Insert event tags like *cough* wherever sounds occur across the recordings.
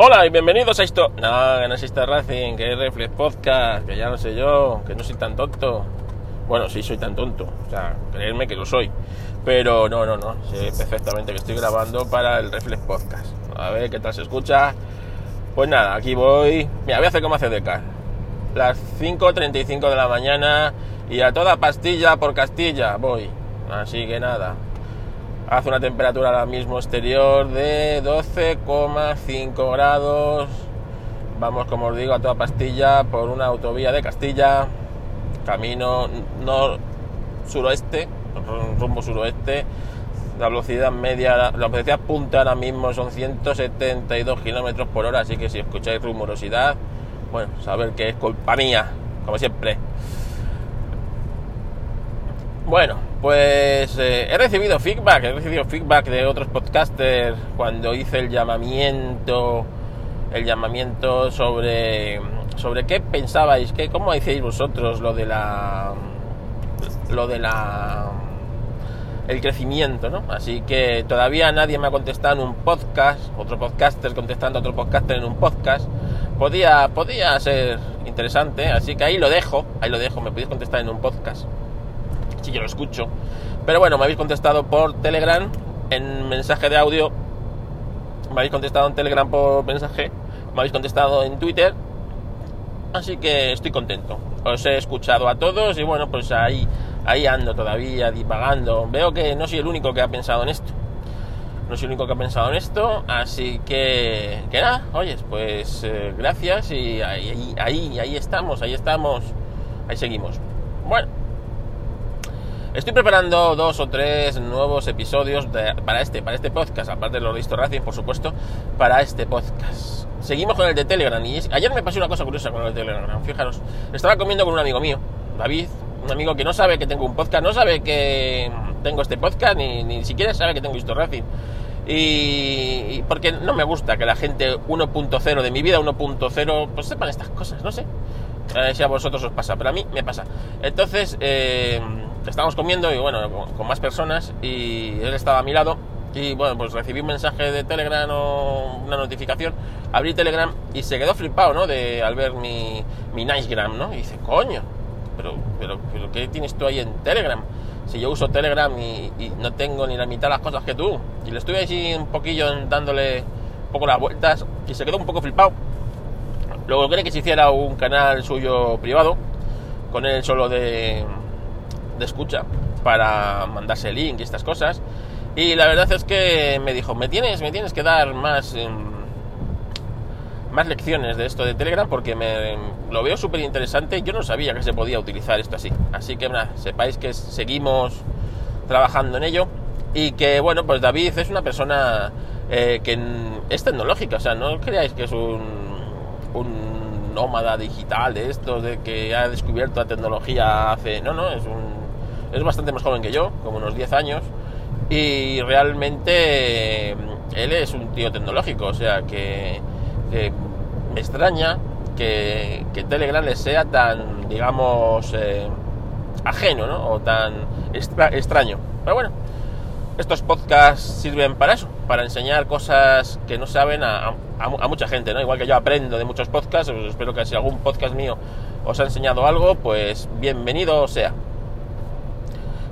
Hola y bienvenidos a esto. No, que no es Racing, que es Reflex Podcast, que ya no sé yo, que no soy tan tonto. Bueno, sí soy tan tonto, o sea, creedme que lo soy. Pero no, no, no, sé perfectamente que estoy grabando para el Reflex Podcast. A ver qué tal se escucha. Pues nada, aquí voy. Mira, voy a hacer como hace Decar. Las 5.35 de la mañana y a toda pastilla por Castilla voy. Así que nada, Hace una temperatura ahora mismo exterior de 12,5 grados. Vamos, como os digo, a toda pastilla por una autovía de Castilla. Camino no suroeste, rumbo suroeste. La velocidad media, la velocidad punta ahora mismo son 172 kilómetros por hora. Así que si escucháis rumorosidad, bueno, saber que es culpa mía, como siempre. Bueno, pues eh, he recibido feedback, he recibido feedback de otros podcasters cuando hice el llamamiento, el llamamiento sobre, sobre qué pensabais, qué, cómo hacéis vosotros lo de la, lo de la, el crecimiento, ¿no? Así que todavía nadie me ha contestado en un podcast, otro podcaster contestando a otro podcaster en un podcast. Podía, podía ser interesante, así que ahí lo dejo, ahí lo dejo, me podéis contestar en un podcast si yo lo escucho. Pero bueno, me habéis contestado por Telegram en mensaje de audio, me habéis contestado en Telegram por mensaje, me habéis contestado en Twitter, así que estoy contento. Os he escuchado a todos y bueno, pues ahí, ahí ando todavía divagando. Veo que no soy el único que ha pensado en esto. No soy el único que ha pensado en esto, así que, que nada, oyes, pues eh, gracias y ahí, ahí, ahí estamos, ahí estamos, ahí seguimos. Bueno, Estoy preparando dos o tres nuevos episodios para este, para este podcast, aparte de los de Racing, por supuesto, para este podcast. Seguimos con el de Telegram y ayer me pasó una cosa curiosa con el de Telegram. Fijaros, estaba comiendo con un amigo mío, David, un amigo que no sabe que tengo un podcast, no sabe que tengo este podcast, ni, ni siquiera sabe que tengo Histo Racing. Y, porque no me gusta que la gente 1.0 de mi vida 1.0 pues sepan estas cosas, no sé. si a vosotros os pasa, pero a mí me pasa. Entonces, eh, estábamos comiendo y bueno, con, más personas y él estaba a mi lado y bueno, pues recibí un mensaje de Telegram o una notificación, abrí Telegram y se quedó flipado, ¿no? De, al ver mi, mi Nicegram, ¿no? Y dice, coño, pero, pero, pero ¿qué tienes tú ahí en Telegram? Si yo uso Telegram y, no tengo ni la mitad de las cosas que tú. Y le estuve así un poquillo dándole un poco las vueltas y se quedó un poco flipado. Luego quería que se hiciera un canal suyo privado, con él solo de, de escucha para mandarse el link y estas cosas. Y la verdad es que me dijo, me tienes, me tienes que dar más, em, más lecciones de esto de Telegram porque me, lo veo súper interesante. Yo no sabía que se podía utilizar esto así. Así que nada, sepáis que seguimos trabajando en ello y que bueno, pues David es una persona eh, que es tecnológica, o sea, no creáis que es un, un nómada digital de esto, de que ha descubierto la tecnología hace... No, no, es un es bastante más joven que yo, como unos 10 años, y realmente él es un tío tecnológico, o sea que, me extraña que, Telegram le sea tan, digamos, eh, ajeno, ¿no? O tan extraño. Pero bueno, estos podcasts sirven para eso, para enseñar cosas que no saben a, a, mucha gente, ¿no? Igual que yo aprendo de muchos podcasts, pues espero que si algún podcast mío os ha enseñado algo, pues bienvenido sea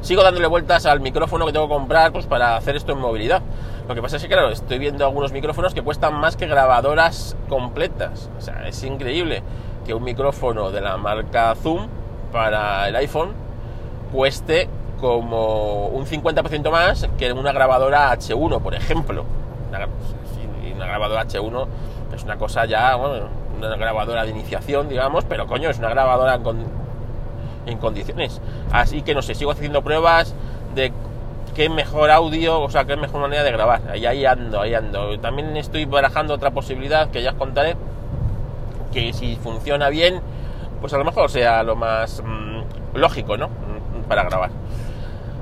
sigo dándole vueltas al micrófono que tengo que comprar pues, para hacer esto en movilidad. Lo que pasa es que, claro, estoy viendo algunos micrófonos que cuestan más que grabadoras completas. O sea, es increíble que un micrófono de la marca Zoom para el iPhone cueste como un 50% más que una grabadora H1, por ejemplo. Una, una grabadora H1 es una cosa ya, bueno, una grabadora de iniciación, digamos, pero coño, es una grabadora con en condiciones. Así que no sé, sigo haciendo pruebas de qué mejor audio, o sea, qué mejor manera de grabar. Ahí, ahí ando, ahí ando. También estoy barajando otra posibilidad que ya os contaré, que si funciona bien, pues a lo mejor sea lo más mm, lógico, ¿no? Mm, para grabar.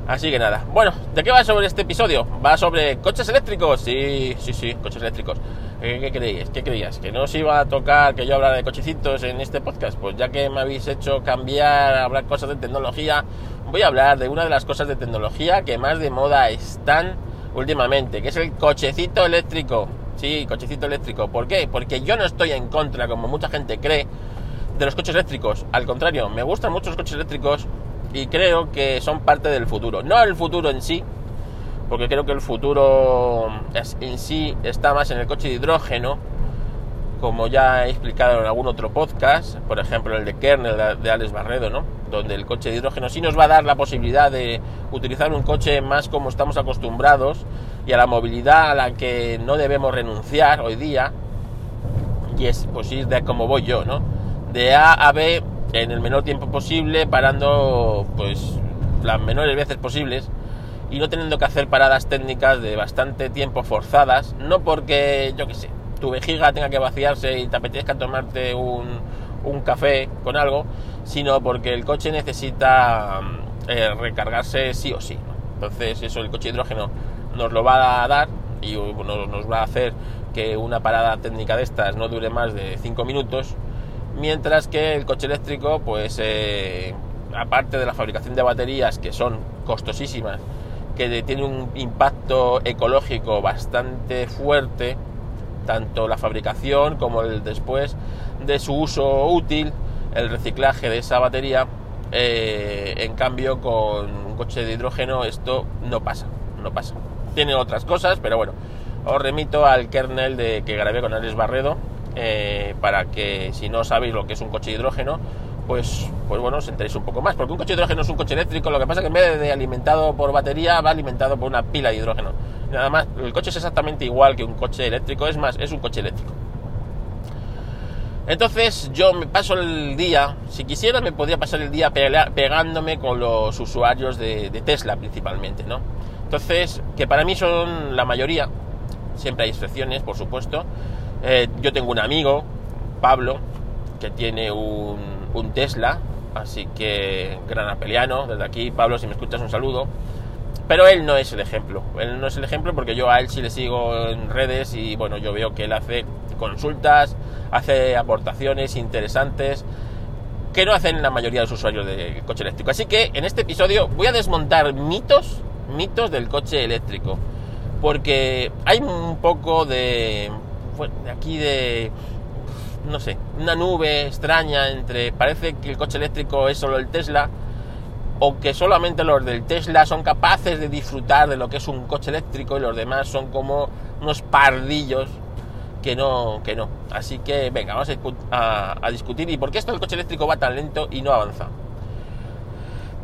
Así que nada. Bueno, ¿de qué va sobre este episodio? Va sobre coches eléctricos. Sí, sí, sí, coches eléctricos. ¿Qué, creías? ¿Qué creías? ¿Que no os iba a tocar que yo hablara de cochecitos en este podcast? Pues ya que me habéis hecho cambiar, hablar cosas de tecnología, voy a hablar de una de las cosas de tecnología que más de moda están últimamente, que es el cochecito eléctrico. Sí, cochecito eléctrico. ¿Por qué? Porque yo no estoy en contra, como mucha gente cree, de los coches eléctricos. Al contrario, me gustan mucho los coches eléctricos y creo que son parte del futuro. No el futuro en sí, porque creo que el futuro en sí está más en el coche de hidrógeno, como ya he explicado en algún otro podcast, por ejemplo el de Kernel de Alex Barredo, ¿no? donde el coche de hidrógeno sí nos va a dar la posibilidad de utilizar un coche más como estamos acostumbrados y a la movilidad a la que no debemos renunciar hoy día, y es pues ir de como voy yo, ¿no? De A a B en el menor tiempo posible, parando pues las menores veces posibles y no teniendo que hacer paradas técnicas de bastante tiempo forzadas, no porque, yo qué sé, tu vejiga tenga que vaciarse y te apetezca tomarte un, un café con algo, sino porque el coche necesita eh, recargarse sí o sí. Entonces eso el coche hidrógeno nos lo va a dar y nos va a hacer que una parada técnica de estas no dure más de 5 minutos, mientras que el coche eléctrico, pues eh, aparte de la fabricación de baterías que son costosísimas, que tiene un impacto ecológico bastante fuerte, tanto la fabricación como el después de su uso útil, el reciclaje de esa batería, eh, en cambio con un coche de hidrógeno esto no pasa, no pasa. Tiene otras cosas, pero bueno, os remito al kernel de, que grabé con Alex Barredo, eh, para que si no sabéis lo que es un coche de hidrógeno, pues, pues bueno, os enteréis un poco más. Porque un coche de hidrógeno es un coche eléctrico, lo que pasa es que en vez de alimentado por batería, va alimentado por una pila de hidrógeno. Nada más, el coche es exactamente igual que un coche eléctrico, es más, es un coche eléctrico. Entonces yo me paso el día, si quisiera me podría pasar el día pegándome con los usuarios de, Tesla principalmente, ¿no? Entonces, que para mí son la mayoría, siempre hay excepciones, por supuesto. Eh, yo tengo un amigo, Pablo, que tiene un, un Tesla, así que gran apeliano, desde aquí, Pablo, si me escuchas un saludo. Pero él no es el ejemplo, él no es el ejemplo porque yo a él sí le sigo en redes y bueno, yo veo que él hace consultas, hace aportaciones interesantes que no hacen la mayoría de los usuarios de coche eléctrico. Así que en este episodio voy a desmontar mitos, mitos del coche eléctrico, porque hay un poco de, aquí de no sé, una nube extraña entre parece que el coche eléctrico es solo el Tesla o que solamente los del Tesla son capaces de disfrutar de lo que es un coche eléctrico y los demás son como unos pardillos que no, que no. Así que venga, vamos a, discutir y por qué esto del coche eléctrico va tan lento y no avanza.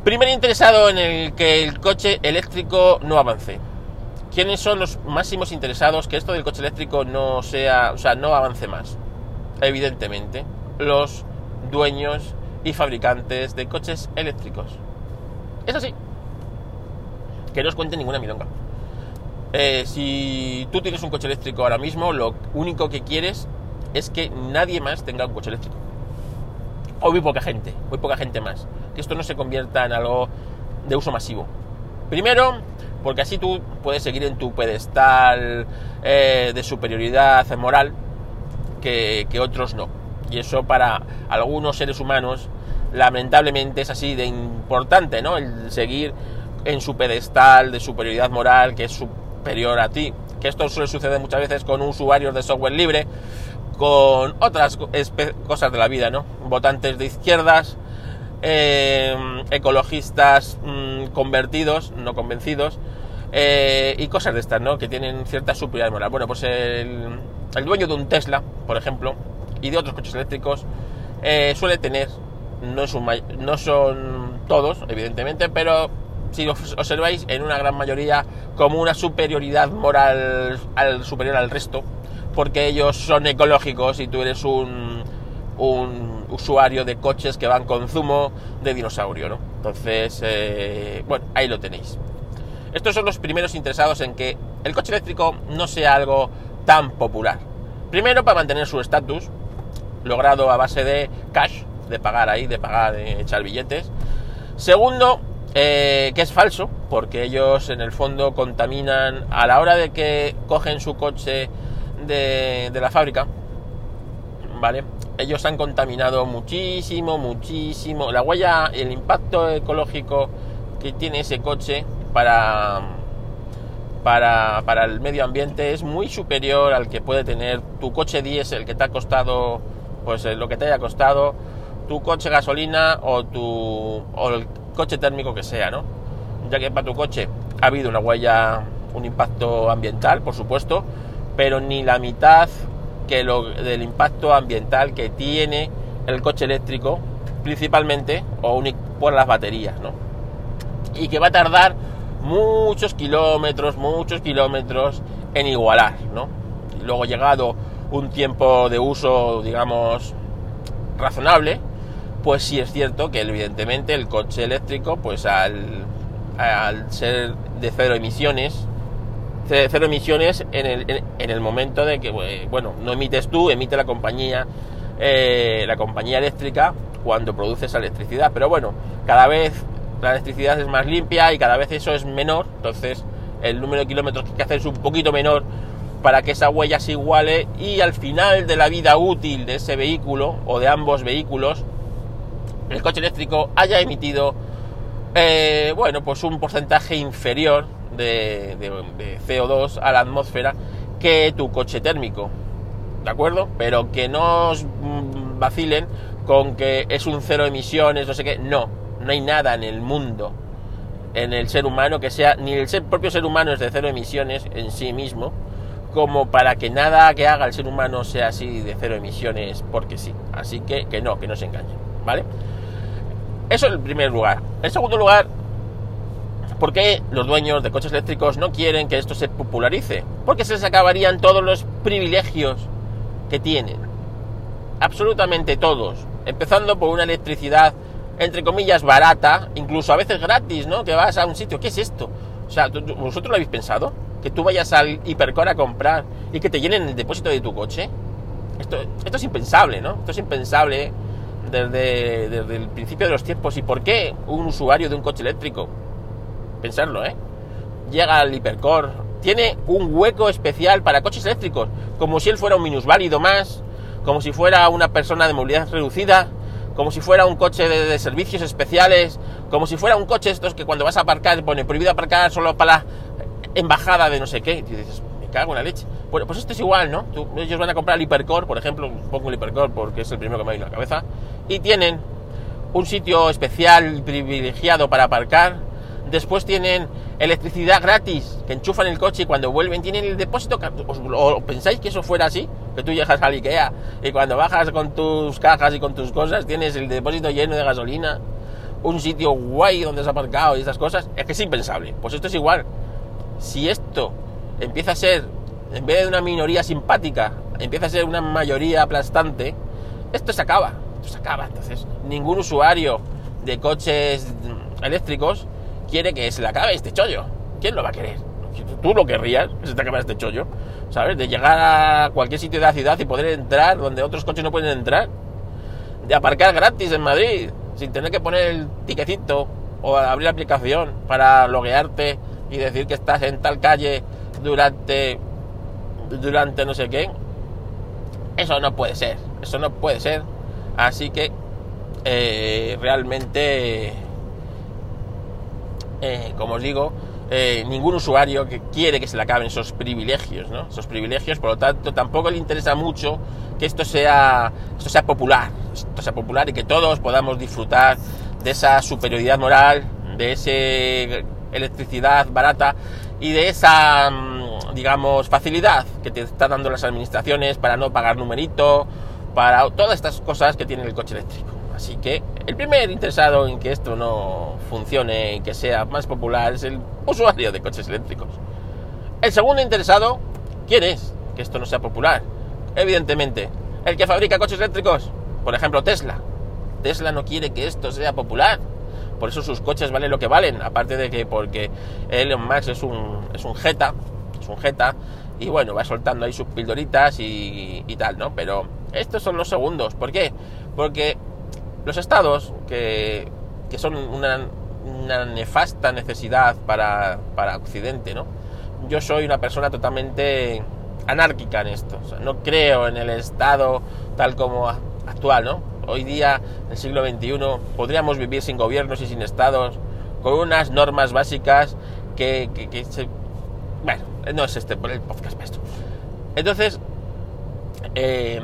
Primer interesado en el que el coche eléctrico no avance. ¿Quiénes son los máximos interesados que esto del coche eléctrico no sea, o sea, no avance más? Evidentemente, los dueños y fabricantes de coches eléctricos. Es así. Que no os cuente ninguna milonga. Eh, si tú tienes un coche eléctrico ahora mismo, lo único que quieres es que nadie más tenga un coche eléctrico. O poca gente, muy poca gente más. Que esto no se convierta en algo de uso masivo. Primero, porque así tú puedes seguir en tu pedestal eh, de superioridad moral que, otros no. Y eso para algunos seres humanos lamentablemente es así de importante, ¿no? El seguir en su pedestal de superioridad moral que es superior a ti. Que esto suele suceder muchas veces con usuarios de software libre, con otras cosas de la vida, ¿no? Votantes de izquierdas, eh, ecologistas mm, convertidos, no convencidos, eh, y cosas de estas, ¿no? Que tienen cierta superioridad moral. Bueno, pues el, dueño de un Tesla, por ejemplo, y de otros coches eléctricos, eh, suele tener no, no son todos, evidentemente, pero si os observáis, en una gran mayoría como una superioridad moral al, superior al resto, porque ellos son ecológicos y tú eres un, un usuario de coches que van con zumo de dinosaurio, ¿no? Entonces, eh, bueno, ahí lo tenéis. Estos son los primeros interesados en que el coche eléctrico no sea algo tan popular. Primero, para mantener su estatus, logrado a base de cash, de pagar ahí, de pagar, de echar billetes. Segundo, eh, que es falso, porque ellos en el fondo contaminan a la hora de que cogen su coche de, de la fábrica, ¿vale? Ellos han contaminado muchísimo, muchísimo. La huella, el impacto ecológico que tiene ese coche para, para, para, el medio ambiente es muy superior al que puede tener tu coche diésel que te ha costado pues lo que te haya costado tu coche gasolina o tu o el coche térmico que sea, ¿no? Ya que para tu coche ha habido una huella, un impacto ambiental, por supuesto, pero ni la mitad que lo del impacto ambiental que tiene el coche eléctrico, principalmente o por las baterías, ¿no? Y que va a tardar muchos kilómetros, muchos kilómetros en igualar, ¿no? Y luego llegado un tiempo de uso, digamos, razonable, pues sí es cierto que evidentemente el coche eléctrico, pues al, ser de cero emisiones, cero emisiones en el, en el momento de que, bueno, no emites tú, emite la compañía, eh, la compañía eléctrica cuando produce esa electricidad. Pero bueno, cada vez la electricidad es más limpia y cada vez eso es menor, entonces el número de kilómetros que hay que hacer es un poquito menor para que esa huella se iguale y al final de la vida útil de ese vehículo o de ambos vehículos, el coche eléctrico haya emitido, eh, bueno, pues un porcentaje inferior de, de, CO2 a la atmósfera que tu coche térmico, ¿de acuerdo? Pero que no os vacilen con que es un cero emisiones, no sé qué, no, no hay nada en el mundo, en el ser humano que sea, ni el propio ser humano es de cero emisiones en sí mismo, como para que nada que haga el ser humano sea así de cero emisiones porque sí. Así que que no, que no se engañe, ¿vale? Eso en primer lugar. En segundo lugar, ¿por qué los dueños de coches eléctricos no quieren que esto se popularice? Porque se les acabarían todos los privilegios que tienen. Absolutamente todos. Empezando por una electricidad, entre comillas, barata, incluso a veces gratis, ¿no? Que vas a un sitio, ¿qué es esto? O sea, ¿vosotros lo habéis pensado? que tú vayas al hipercore a comprar y que te llenen el depósito de tu coche. Esto, esto es impensable, ¿no? Esto es impensable desde, desde el principio de los tiempos. ¿Y por qué un usuario de un coche eléctrico? Pensarlo, ¿eh? Llega al hipercore, tiene un hueco especial para coches eléctricos, como si él fuera un minusválido más, como si fuera una persona de movilidad reducida, como si fuera un coche de, servicios especiales, como si fuera un coche estos que cuando vas a aparcar pone prohibido aparcar solo para embajada de no sé qué. Y dices, me cago en la leche. Bueno, pues esto es igual, ¿no? ellos van a comprar el Hipercore, por ejemplo, pongo el Hipercore porque es el primero que me ha ido a la cabeza, y tienen un sitio especial privilegiado para aparcar. Después tienen electricidad gratis, que enchufan el coche y cuando vuelven tienen el depósito. ¿O pensáis que eso fuera así? Que tú llegas al Ikea y cuando bajas con tus cajas y con tus cosas tienes el depósito lleno de gasolina, un sitio guay donde has aparcado y estas cosas. Es que es impensable. Pues esto es igual si esto empieza a ser, en vez de una minoría simpática, empieza a ser una mayoría aplastante, esto se acaba, esto se acaba. Entonces, ningún usuario de coches eléctricos quiere que se le acabe este chollo. ¿Quién lo va a querer? Tú lo querrías, que se te acabe este chollo, ¿sabes? De llegar a cualquier sitio de la ciudad y poder entrar donde otros coches no pueden entrar. De aparcar gratis en Madrid, sin tener que poner el tiquecito o abrir la aplicación para loguearte y decir que estás en tal calle durante durante no sé qué eso no puede ser eso no puede ser así que eh, realmente eh, como os digo eh, ningún usuario que quiere que se le acaben esos privilegios ¿no? esos privilegios por lo tanto tampoco le interesa mucho que esto sea esto sea popular esto sea popular y que todos podamos disfrutar de esa superioridad moral de ese electricidad barata y de esa, mm, digamos, facilidad que te está dando las administraciones para no pagar numerito, para todas estas cosas que tiene el coche eléctrico. Así que el primer interesado en que esto no funcione y que sea más popular es el usuario de coches eléctricos. El segundo interesado, ¿quién es? Que esto no sea popular. Evidentemente, el que fabrica coches eléctricos, por ejemplo Tesla. Tesla no quiere que esto sea popular por eso sus coches valen lo que valen, aparte de que porque Elon Musk es un, es un jeta, es un jeta, y bueno, va soltando ahí sus pildoritas y, tal, ¿no? Pero estos son los segundos, ¿por qué? Porque los estados, que, que son una, una, nefasta necesidad para, para Occidente, ¿no? Yo soy una persona totalmente anárquica en esto, no creo en el estado tal como actual, ¿no? hoy día, en el siglo XXI, podríamos vivir sin gobiernos y sin estados, con unas normas básicas que, Bueno, no es este el podcast esto. Entonces, eh,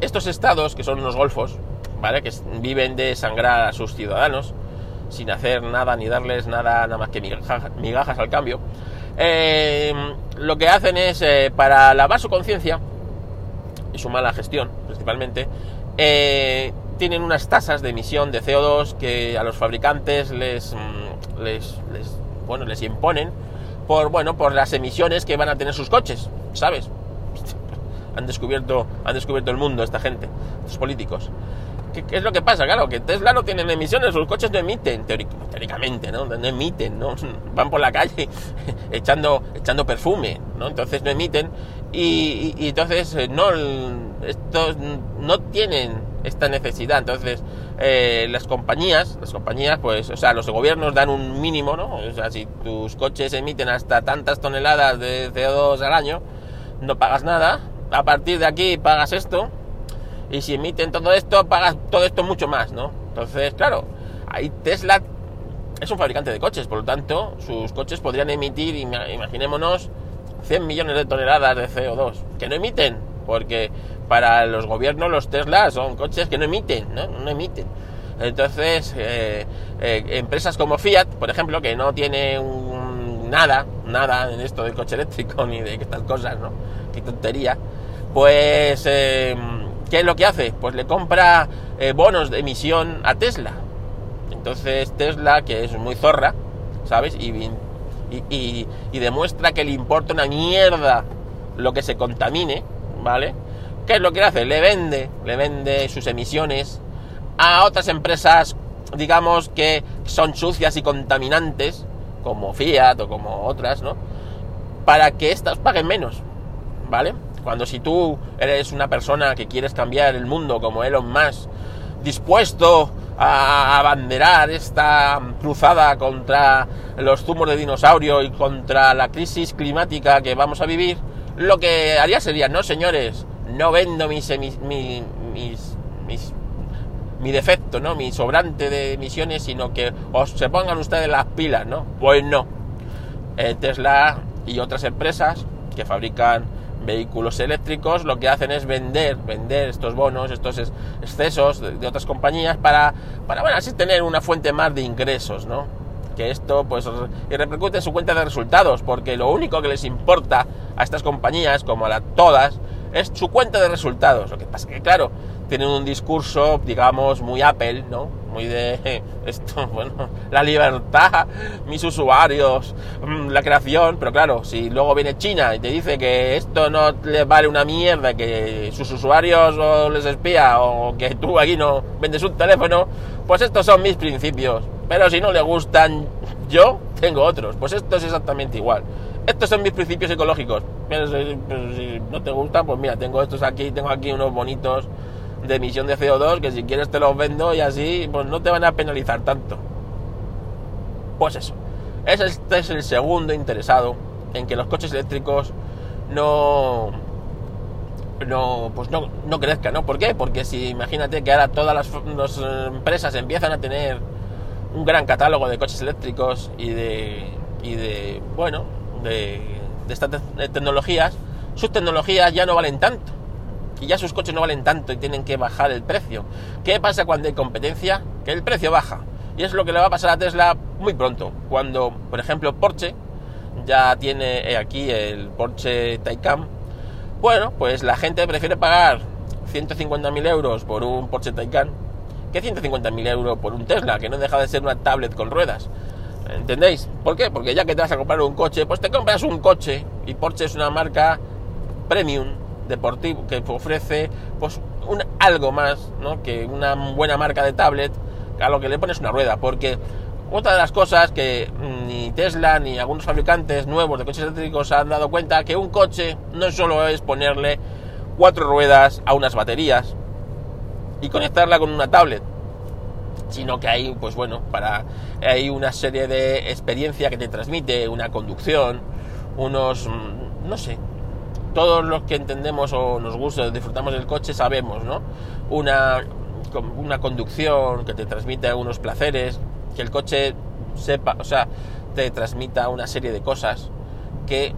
estos estados, que son unos golfos, ¿vale? Que viven de sangrar a sus ciudadanos, sin hacer nada ni darles nada, nada más que migajas, al cambio, eh, lo que hacen es, eh, para lavar su conciencia y su mala gestión, principalmente, tienen unas tasas de emisión de CO2 que a los fabricantes les, mm, les, les, bueno, les imponen por, bueno, por las emisiones que van a tener sus coches, ¿sabes? *laughs* Han descubierto, han descubierto el mundo esta gente, los políticos. ¿Qué, es lo que pasa? Claro, que Tesla no tiene emisiones, sus coches no emiten, teóricamente, ¿no? No emiten, ¿no? *laughs* Van por la calle *laughs* echando, echando perfume, ¿no? Entonces no emiten y, y entonces eh, no, estos no tienen esta necesidad. Entonces, eh, las compañías, las compañías, pues, o sea, los gobiernos dan un mínimo, ¿no? O sea, si tus coches emiten hasta tantas toneladas de CO2 al año, no pagas nada. A partir de aquí pagas esto. Y si emiten todo esto, pagas todo esto mucho más, ¿no? Entonces, claro, ahí Tesla es un fabricante de coches, por lo tanto, sus coches podrían emitir, imaginémonos, 100 millones de toneladas de CO2, que no emiten, porque para los gobiernos los Tesla son coches que no emiten, ¿no? No emiten. Entonces, eh, eh, empresas como Fiat, por ejemplo, que no tiene nada, nada en esto del coche eléctrico *laughs* ni de estas cosas, ¿no? Qué tontería. Pues, eh, ¿qué es lo que hace? Pues le compra bonos de emisión a Tesla. Entonces Tesla, que es muy zorra, ¿sabes? Y, y, y demuestra que le importa una mierda lo que se contamine, ¿vale? ¿Qué es lo que hace? Le vende, le vende sus emisiones a otras empresas, digamos, que son sucias y contaminantes, como Fiat o como otras, ¿no? Para que éstas paguen menos, ¿vale? Cuando si tú eres una persona que quieres cambiar el mundo como Elon Musk, dispuesto a abanderar esta cruzada contra los zumos de dinosaurio y contra la crisis climática que vamos a vivir, lo que haría sería, no señores, no vendo mis, mis, mis, mi defecto, ¿no? Mi sobrante de emisiones, sino que os se pongan ustedes las pilas, ¿no? Pues no. Eh, Tesla y otras empresas que fabrican vehículos eléctricos lo que hacen es vender, vender estos bonos, estos excesos de, otras compañías para, para, bueno, así tener una fuente más de ingresos, ¿no? Que esto, pues, y repercute en su cuenta de resultados, porque lo único que les importa a estas compañías, como a todas, es su cuenta de resultados. Lo que pasa es que, claro, tienen un discurso, digamos, muy Apple, ¿no? Muy de *laughs* esto, bueno, la libertad, mis usuarios, mm, la creación, pero claro, si luego viene China y te dice que esto no les vale una mierda, que sus usuarios les espía o que tú aquí no vendes un teléfono, pues estos son mis principios. Pero si no le gustan yo, tengo otros. Pues esto es exactamente igual. Estos son mis principios ecológicos. Pero si, no te gustan, pues mira, tengo estos aquí, tengo aquí unos bonitos de emisión de CO2 que si quieres te los vendo y así pues no te van a penalizar tanto. Pues eso. Este es el segundo interesado en que los coches eléctricos no no pues no, no crezcan, ¿no? ¿Por qué? Porque si imagínate que ahora todas las, las empresas empiezan a tener un gran catálogo de coches eléctricos y de y de bueno de, estas tecnologías, sus tecnologías ya no valen tanto. Y ya sus coches no valen tanto y tienen que bajar el precio. ¿Qué pasa cuando hay competencia? Que el precio baja. Y es lo que le va a pasar a Tesla muy pronto. Cuando, por ejemplo, Porsche ya tiene eh, aquí el Porsche Taycan. Bueno, pues la gente prefiere pagar 150.000 euros por un Porsche Taycan que 150.000 euros por un Tesla, que no deja de ser una tablet con ruedas. ¿Entendéis? ¿Por qué? Porque ya que te vas a comprar un coche, pues te compras un coche y Porsche es una marca premium deportivo que ofrece pues un, algo más ¿no? que una buena marca de tablet a lo que le pones una rueda porque otra de las cosas que ni Tesla ni algunos fabricantes nuevos de coches eléctricos han dado cuenta que un coche no solo es ponerle cuatro ruedas a unas baterías y conectarla con una tablet sino que hay, pues bueno, para hay una serie de experiencia que te transmite, una conducción, unos, mm, no sé, todos los que entendemos o nos gusta, disfrutamos del coche, sabemos, ¿no? Una, una conducción que te transmite unos placeres, que el coche sepa, o sea, te transmita una serie de cosas que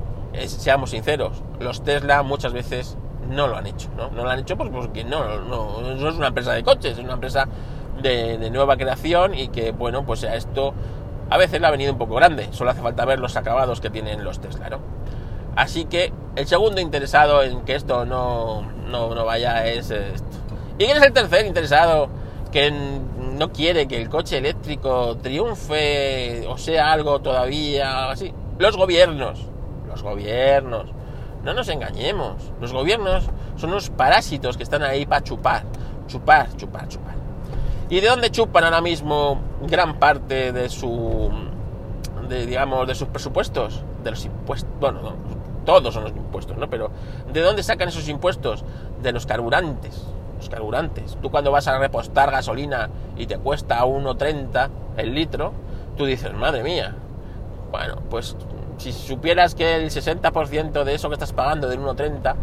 seamos sinceros, los Tesla muchas veces no lo han hecho, ¿no? No lo han hecho pues porque no, no, es una empresa de coches, es una empresa de, nueva creación y que, bueno, pues a esto a veces le ha venido un poco grande, solo hace falta ver los acabados que tienen los Tesla, ¿no? Así que el segundo interesado en que esto no, no, no vaya es esto. ¿Y quién es el tercer interesado que no quiere que el coche eléctrico triunfe o sea algo todavía así? Los gobiernos. Los gobiernos. No nos engañemos. Los gobiernos son unos parásitos que están ahí para chupar. Chupar, chupar, chupar. ¿Y de dónde chupan ahora mismo gran parte de su, de, digamos, de sus presupuestos? De los impuestos, bueno, todos son los impuestos, ¿no? Pero ¿de dónde sacan esos impuestos? De los carburantes, los carburantes. Tú cuando vas a repostar gasolina y te cuesta 1,30 el litro, tú dices, madre mía. Bueno, pues si supieras que el 60% de eso que estás pagando de 1,30,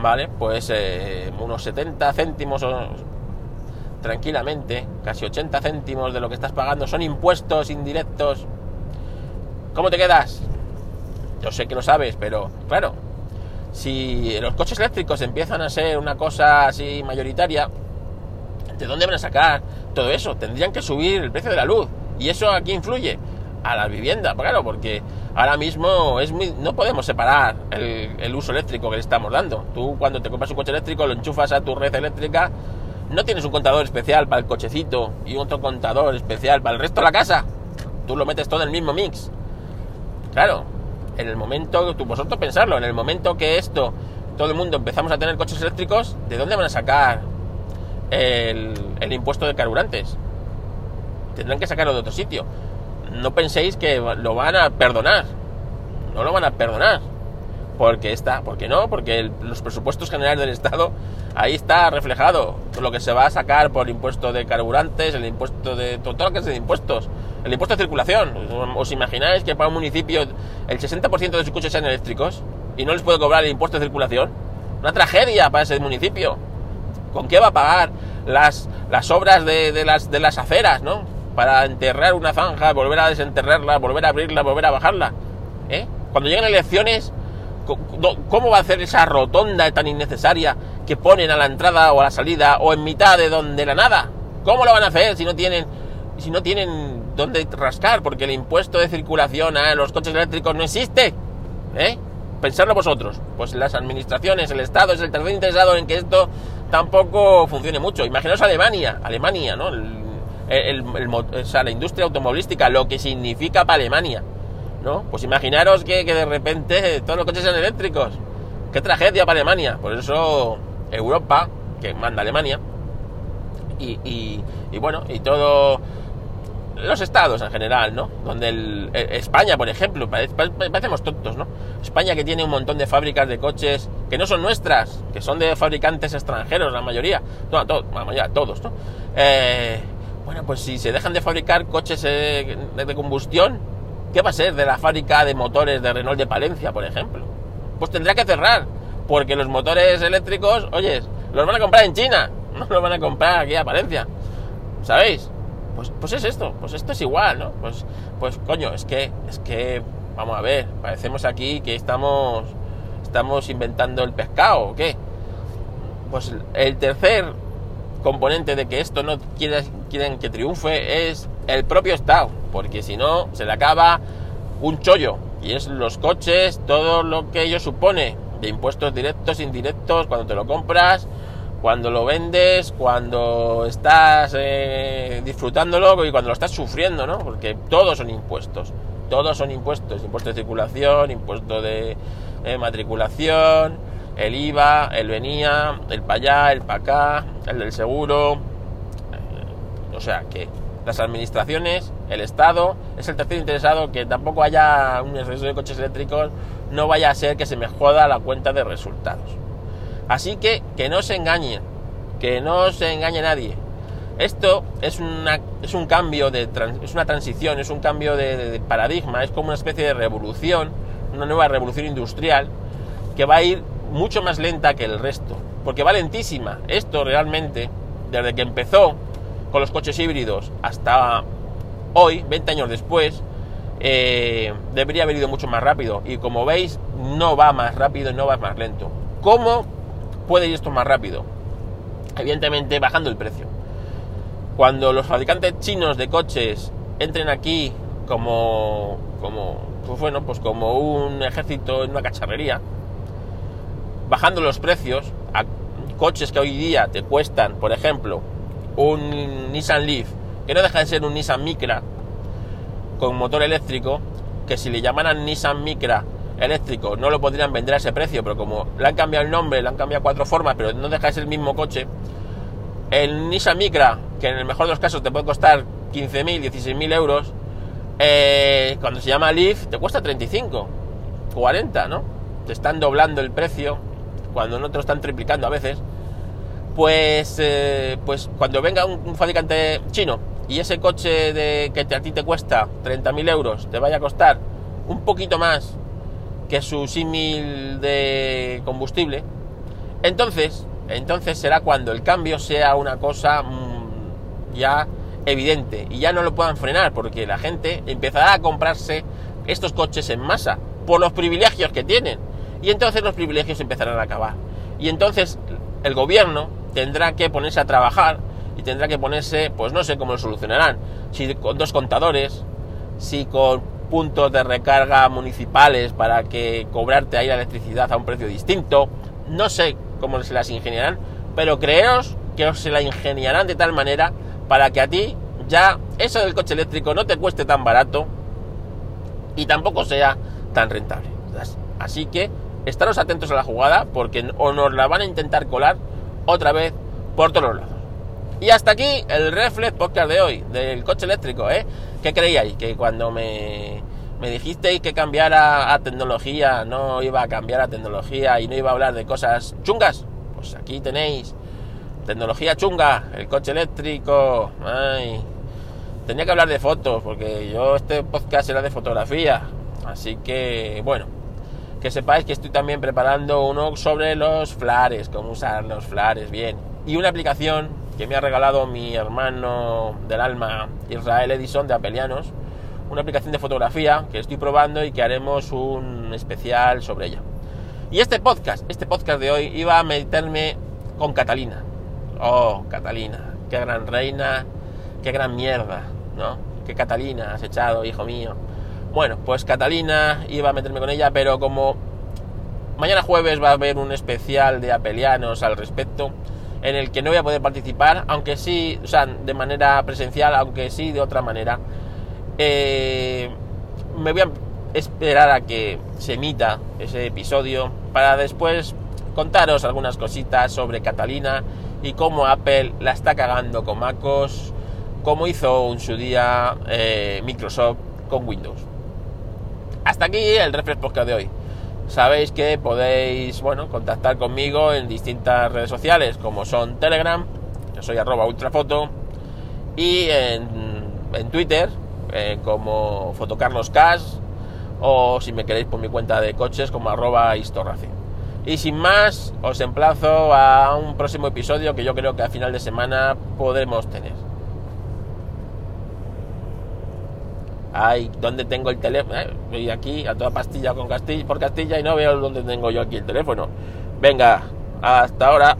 ¿vale? Pues eh, unos 70 céntimos o tranquilamente, casi 80 céntimos de lo que estás pagando son impuestos indirectos. ¿Cómo te quedas? Yo sé que lo sabes, pero claro, si los coches eléctricos empiezan a ser una cosa así mayoritaria, ¿de dónde van a sacar todo eso? Tendrían que subir el precio de la luz. ¿Y eso aquí influye? A la vivienda, claro, porque ahora mismo es muy, no podemos separar el, el uso eléctrico que le estamos dando. Tú cuando te compras un coche eléctrico lo enchufas a tu red eléctrica no tienes un contador especial para el cochecito y otro contador especial para el resto de la casa. Tú lo metes todo en el mismo mix. Claro, en el momento, tú vosotros pensarlo, en el momento que esto, todo el mundo empezamos a tener coches eléctricos, ¿de dónde van a sacar el, el impuesto de carburantes? Tendrán que sacarlo de otro sitio. No penséis que lo van a perdonar. No lo van a perdonar porque está, ¿por qué no? Porque los presupuestos generales del Estado, ahí está reflejado lo que se va a sacar por el impuesto de carburantes, el impuesto de todo lo que es de impuestos, el impuesto de circulación. ¿Os imagináis que para un municipio el 60% de sus coches sean eléctricos y no les puede cobrar el impuesto de circulación? Una tragedia para ese municipio. ¿Con qué va a pagar las, las obras de, las, de las aceras, no? Para enterrar una zanja, volver a desenterrarla, volver a abrirla, volver a bajarla. ¿Eh? Cuando llegan elecciones, ¿Cómo va a hacer esa rotonda tan innecesaria que ponen a la entrada o a la salida o en mitad de donde la nada? ¿Cómo lo van a hacer si no tienen si no tienen dónde rascar? Porque el impuesto de circulación a los coches eléctricos no existe. ¿Eh? Pensadlo vosotros. Pues las administraciones, el Estado es el tercer interesado en que esto tampoco funcione mucho. Imaginaos Alemania, Alemania, ¿no? la industria automovilística, lo que significa para Alemania ¿no? Pues imaginaros que, de repente todos los coches sean eléctricos. Qué tragedia para Alemania. Por eso Europa, que manda Alemania, y, bueno, y todo los estados en general, ¿no? Donde el, e, España, por ejemplo, parecemos tontos, ¿no? España que tiene un montón de fábricas de coches que no son nuestras, que son de fabricantes extranjeros, la mayoría, no, todos, ¿no? Eh, bueno, pues si se dejan de fabricar coches eh, de combustión, ¿Qué va a ser de la fábrica de motores de Renault de Palencia, por ejemplo? Pues tendrá que cerrar, porque los motores eléctricos, oye, los van a comprar en China, *laughs* no los van a comprar aquí a Palencia. ¿Sabéis? Pues, pues es esto, pues esto es igual, ¿no? Pues, pues coño, es que, es que, vamos a ver, parecemos aquí que estamos, estamos inventando el pescado, ¿o qué? Pues el tercer componente de que esto no quieren que triunfe es el propio Estado, porque si no se le acaba un chollo y es los coches, todo lo que ello supone de impuestos directos, indirectos, cuando te lo compras, cuando lo vendes, cuando estás eh, disfrutándolo y cuando lo estás sufriendo, ¿no? Porque todos son impuestos, todos son impuestos, impuesto de circulación, impuesto de eh, matriculación, el IVA, el venía, el para allá, el para acá, el del seguro, o sea que las administraciones, el Estado, es el tercer interesado que tampoco haya un exceso de coches eléctricos, no vaya a ser que se me joda la cuenta de resultados. Así que que no se engañen, que no se engañe nadie. Esto es, una, es un cambio, de, es una transición, es un cambio de, paradigma, es como una especie de revolución, una nueva revolución industrial que va a ir mucho más lenta que el resto, porque va lentísima. Esto realmente, desde que empezó con los coches híbridos hasta hoy, 20 años después, eh, debería haber ido mucho más rápido. Y como veis, no va más rápido, no va más lento. ¿Cómo puede ir esto más rápido? Evidentemente bajando el precio. Cuando los fabricantes chinos de coches entren aquí como, como, pues bueno, pues como un ejército en una cacharrería, bajando los precios a coches que hoy día te cuestan, por ejemplo, un Nissan Leaf, que no deja de ser un Nissan Micra con motor eléctrico, que si le llamaran Nissan Micra eléctrico no lo podrían vender a ese precio, pero como le han cambiado el nombre, le han cambiado cuatro formas, pero no deja de ser el mismo coche, el Nissan Micra, que en el mejor de los casos te puede costar 15.000, 16.000 euros, eh, cuando se llama Leaf te cuesta 35, 40, ¿no? Te están doblando el precio, cuando no te lo están triplicando a veces. Pues, eh, pues cuando venga un, fabricante chino y ese coche de, que a ti te cuesta 30.000 euros te vaya a costar un poquito más que su símil de combustible, entonces, entonces será cuando el cambio sea una cosa mm, ya evidente y ya no lo puedan frenar porque la gente empezará a comprarse estos coches en masa por los privilegios que tienen. Y entonces los privilegios empezarán a acabar. Y entonces el gobierno tendrá que ponerse a trabajar y tendrá que ponerse, pues no sé cómo lo solucionarán, si con dos contadores, si con puntos de recarga municipales para que cobrarte ahí la electricidad a un precio distinto, no sé cómo se las ingeniarán, pero creeros que se la ingeniarán de tal manera para que a ti ya eso del coche eléctrico no te cueste tan barato y tampoco sea tan rentable. Así que estaros atentos a la jugada porque o nos la van a intentar colar otra vez por todos lados. Y hasta aquí el Reflex Podcast de hoy, del coche eléctrico, ¿eh? ¿Qué creíais? Que cuando me, me dijisteis que cambiara a tecnología, no iba a cambiar a tecnología y no iba a hablar de cosas chungas. Pues aquí tenéis tecnología chunga, el coche eléctrico. Ay, tenía que hablar de fotos, porque yo este podcast era de fotografía. Así que, bueno, que sepáis que estoy también preparando uno sobre los flares, cómo usar los flares bien. Y una aplicación que me ha regalado mi hermano del alma, Israel Edison de Apelianos, una aplicación de fotografía que estoy probando y que haremos un especial sobre ella. Y este podcast, este podcast de hoy iba a meterme con Catalina. Oh, Catalina, qué gran reina, qué gran mierda, ¿no? Qué Catalina has echado, hijo mío. Bueno, pues Catalina iba a meterme con ella, pero como mañana jueves va a haber un especial de apelianos al respecto, en el que no voy a poder participar, aunque sí, o sea, de manera presencial, aunque sí de otra manera. Eh, me voy a esperar a que se emita ese episodio para después contaros algunas cositas sobre Catalina y cómo Apple la está cagando con MacOS, como hizo en su día eh, Microsoft con Windows. Hasta aquí el Refresh Podcast de hoy. Sabéis que podéis, bueno, contactar conmigo en distintas redes sociales, como son Telegram, que soy arroba ultrafoto, y en, Twitter, eh, como fotocarloscas, o si me queréis por mi cuenta de coches, como arroba Y sin más, os emplazo a un próximo episodio que yo creo que a final de semana podremos tener. Ay, ¿dónde tengo el teléfono? Eh, aquí a toda pastilla con Castilla, por Castilla y no veo dónde tengo yo aquí el teléfono. Venga, hasta ahora.